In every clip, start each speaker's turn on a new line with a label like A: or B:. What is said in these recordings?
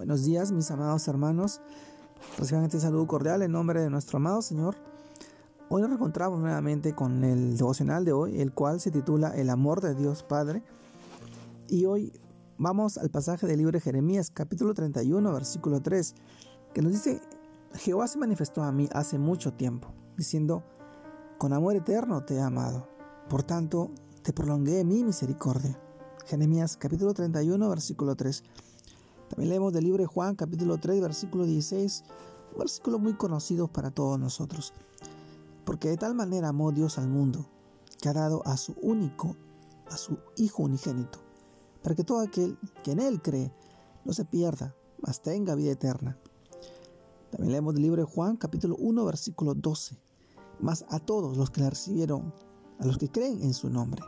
A: Buenos días, mis amados hermanos. Reciban este saludo cordial en nombre de nuestro amado Señor. Hoy nos encontramos nuevamente con el devocional de hoy, el cual se titula El amor de Dios Padre. Y hoy vamos al pasaje del libro de Jeremías, capítulo 31, versículo 3, que nos dice, Jehová se manifestó a mí hace mucho tiempo, diciendo, con amor eterno te he amado, por tanto te prolongué mi misericordia. Jeremías capítulo 31, versículo 3. También leemos del libro Juan, capítulo 3, versículo 16, un versículo muy conocido para todos nosotros. Porque de tal manera amó Dios al mundo, que ha dado a su único, a su Hijo unigénito, para que todo aquel que en Él cree no se pierda, mas tenga vida eterna. También leemos del libro Juan, capítulo 1, versículo 12. Mas a todos los que le recibieron, a los que creen en su nombre,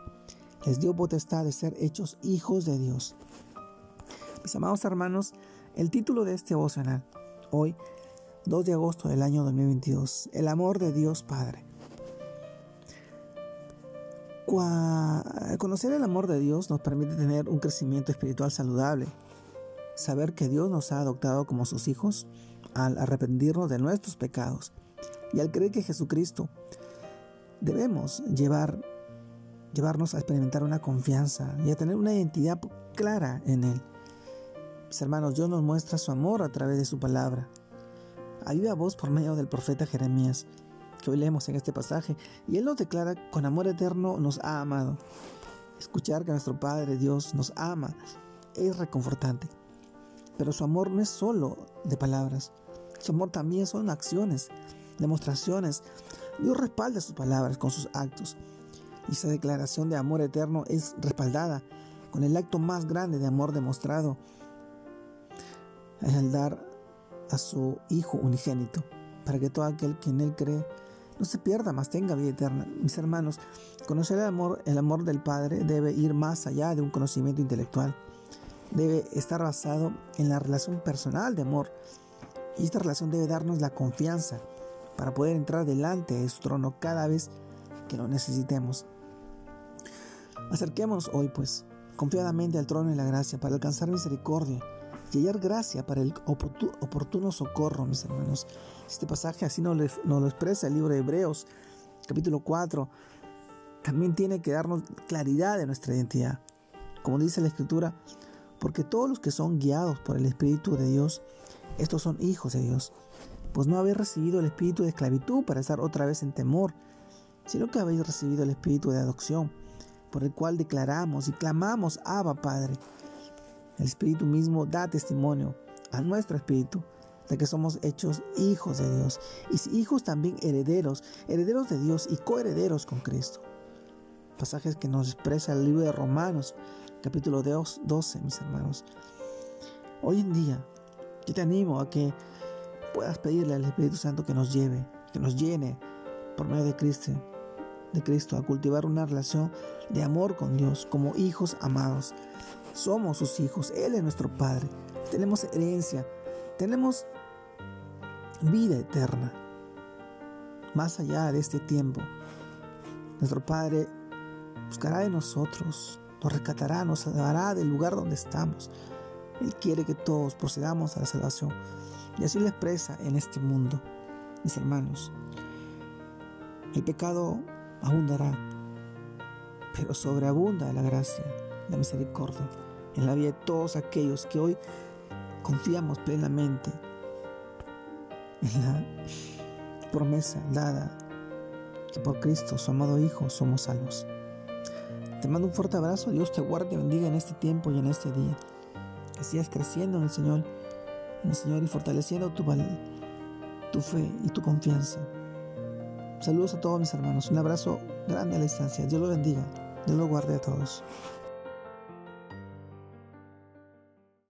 A: les dio potestad de ser hechos hijos de Dios mis amados hermanos, el título de este devocional, hoy, 2 de agosto del año 2022, El amor de Dios Padre. Conocer el amor de Dios nos permite tener un crecimiento espiritual saludable, saber que Dios nos ha adoptado como sus hijos al arrepentirnos de nuestros pecados y al creer que Jesucristo debemos llevar, llevarnos a experimentar una confianza y a tener una identidad clara en Él hermanos, Dios nos muestra su amor a través de su palabra. Ayuda a vos por medio del profeta Jeremías, que hoy leemos en este pasaje, y él nos declara, con amor eterno nos ha amado. Escuchar que nuestro Padre Dios nos ama es reconfortante. Pero su amor no es solo de palabras, su amor también son acciones, demostraciones. Dios respalda sus palabras con sus actos. Y esa declaración de amor eterno es respaldada con el acto más grande de amor demostrado es el dar a su Hijo unigénito, para que todo aquel que en Él cree no se pierda, más tenga vida eterna. Mis hermanos, conocer el amor, el amor del Padre debe ir más allá de un conocimiento intelectual. Debe estar basado en la relación personal de amor. Y esta relación debe darnos la confianza para poder entrar delante de su trono cada vez que lo necesitemos. Acerquémonos hoy, pues, confiadamente al trono de la gracia para alcanzar misericordia y hallar gracia para el oportuno socorro, mis hermanos. Este pasaje así nos lo, expresa el libro de Hebreos, capítulo 4. También tiene que darnos claridad de nuestra identidad. Como dice la Escritura, porque todos los que son guiados por el Espíritu de Dios, estos son hijos de Dios. Pues no habéis recibido el espíritu de esclavitud para estar otra vez en temor, sino que habéis recibido el espíritu de adopción, por el cual declaramos y clamamos, Abba Padre. El Espíritu mismo da testimonio a nuestro espíritu de que somos hechos hijos de Dios y hijos también herederos, herederos de Dios y coherederos con Cristo. Pasajes que nos expresa el libro de Romanos, capítulo 12, mis hermanos. Hoy en día, yo te animo a que puedas pedirle al Espíritu Santo que nos lleve, que nos llene por medio de Cristo, de Cristo, a cultivar una relación de amor con Dios como hijos amados somos sus hijos, Él es nuestro Padre. Tenemos herencia, tenemos vida eterna. Más allá de este tiempo, nuestro Padre buscará de nosotros, nos rescatará, nos salvará del lugar donde estamos. Él quiere que todos procedamos a la salvación. Y así lo expresa en este mundo, mis hermanos. El pecado abundará, pero sobreabunda la gracia, la misericordia en la vida de todos aquellos que hoy confiamos plenamente en la promesa dada que por Cristo, su amado Hijo, somos salvos. Te mando un fuerte abrazo, Dios te guarde y bendiga en este tiempo y en este día. Que sigas creciendo en el Señor, en el Señor y fortaleciendo tu, tu fe y tu confianza. Saludos a todos mis hermanos, un abrazo grande a la distancia, Dios los bendiga, Dios los guarde a todos.